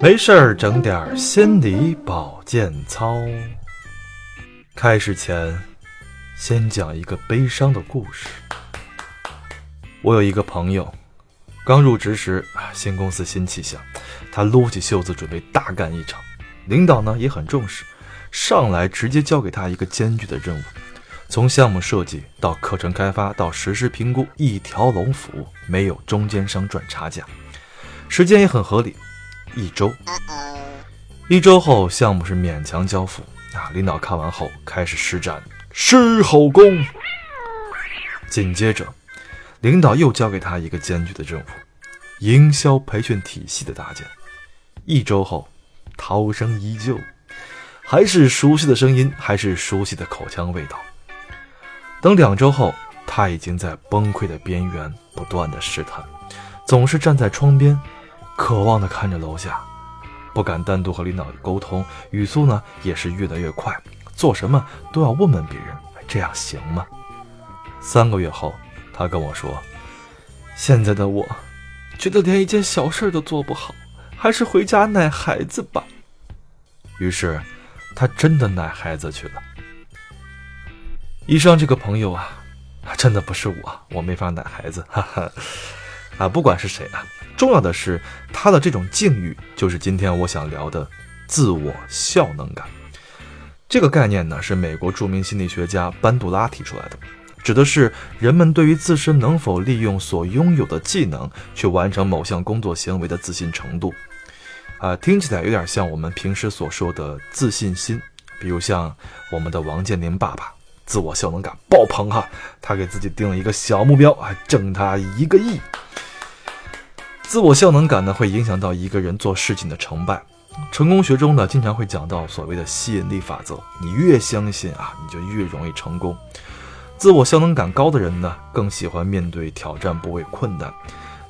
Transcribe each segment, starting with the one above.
没事儿，整点心理保健操。开始前，先讲一个悲伤的故事。我有一个朋友，刚入职时，新公司新气象，他撸起袖子准备大干一场。领导呢也很重视，上来直接交给他一个艰巨的任务，从项目设计到课程开发到实施评估，一条龙服务，没有中间商赚差价，时间也很合理。一周，一周后，项目是勉强交付啊。领导看完后开始施展狮吼功。紧接着，领导又交给他一个艰巨的任务：营销培训体系的搭建。一周后，涛声依旧，还是熟悉的声音，还是熟悉的口腔味道。等两周后，他已经在崩溃的边缘不断的试探，总是站在窗边。渴望地看着楼下，不敢单独和领导沟通，语速呢也是越来越快，做什么都要问问别人，这样行吗？三个月后，他跟我说：“现在的我，觉得连一件小事都做不好，还是回家奶孩子吧。”于是，他真的奶孩子去了。以上这个朋友啊，真的不是我，我没法奶孩子，哈哈。啊，不管是谁啊，重要的是他的这种境遇，就是今天我想聊的自我效能感。这个概念呢，是美国著名心理学家班杜拉提出来的，指的是人们对于自身能否利用所拥有的技能去完成某项工作行为的自信程度。啊，听起来有点像我们平时所说的自信心，比如像我们的王健林爸爸，自我效能感爆棚哈，他给自己定了一个小目标啊，挣他一个亿。自我效能感呢，会影响到一个人做事情的成败。成功学中呢，经常会讲到所谓的吸引力法则，你越相信啊，你就越容易成功。自我效能感高的人呢，更喜欢面对挑战，不畏困难。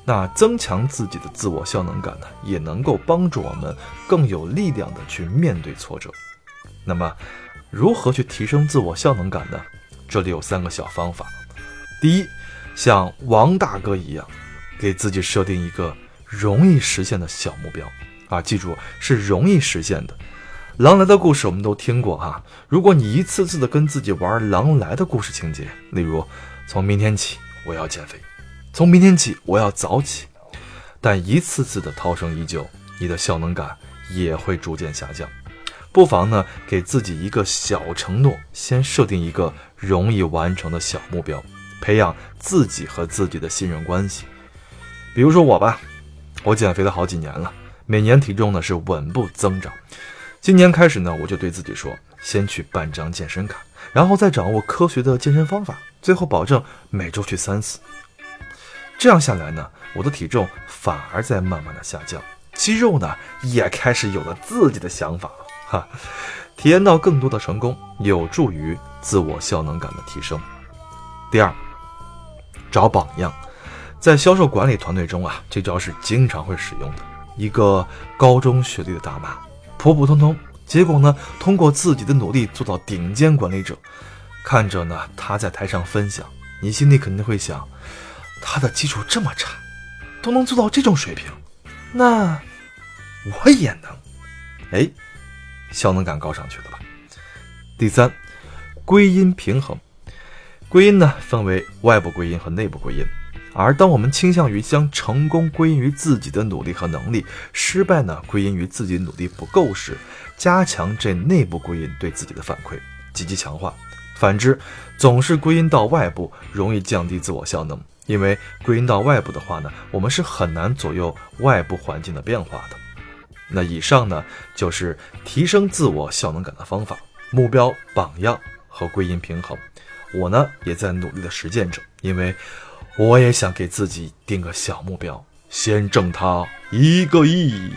那增强自己的自我效能感呢，也能够帮助我们更有力量的去面对挫折。那么，如何去提升自我效能感呢？这里有三个小方法。第一，像王大哥一样。给自己设定一个容易实现的小目标啊！记住，是容易实现的。狼来的故事我们都听过哈。如果你一次次的跟自己玩狼来的故事情节，例如从明天起我要减肥，从明天起我要早起，但一次次的涛声依旧，你的效能感也会逐渐下降。不妨呢，给自己一个小承诺，先设定一个容易完成的小目标，培养自己和自己的信任关系。比如说我吧，我减肥了好几年了，每年体重呢是稳步增长。今年开始呢，我就对自己说，先去办张健身卡，然后再掌握科学的健身方法，最后保证每周去三次。这样下来呢，我的体重反而在慢慢的下降，肌肉呢也开始有了自己的想法了。哈，体验到更多的成功，有助于自我效能感的提升。第二，找榜样。在销售管理团队中啊，这招是经常会使用的。一个高中学历的大妈，普普通通，结果呢，通过自己的努力做到顶尖管理者。看着呢，她在台上分享，你心里肯定会想，她的基础这么差，都能做到这种水平，那我也能。哎，效能感高上去了吧？第三，归因平衡。归因呢，分为外部归因和内部归因。而当我们倾向于将成功归因于自己的努力和能力，失败呢归因于自己努力不够时，加强这内部归因对自己的反馈，积极强化。反之，总是归因到外部，容易降低自我效能，因为归因到外部的话呢，我们是很难左右外部环境的变化的。那以上呢，就是提升自我效能感的方法：目标、榜样和归因平衡。我呢，也在努力的实践着，因为。我也想给自己定个小目标，先挣他一个亿。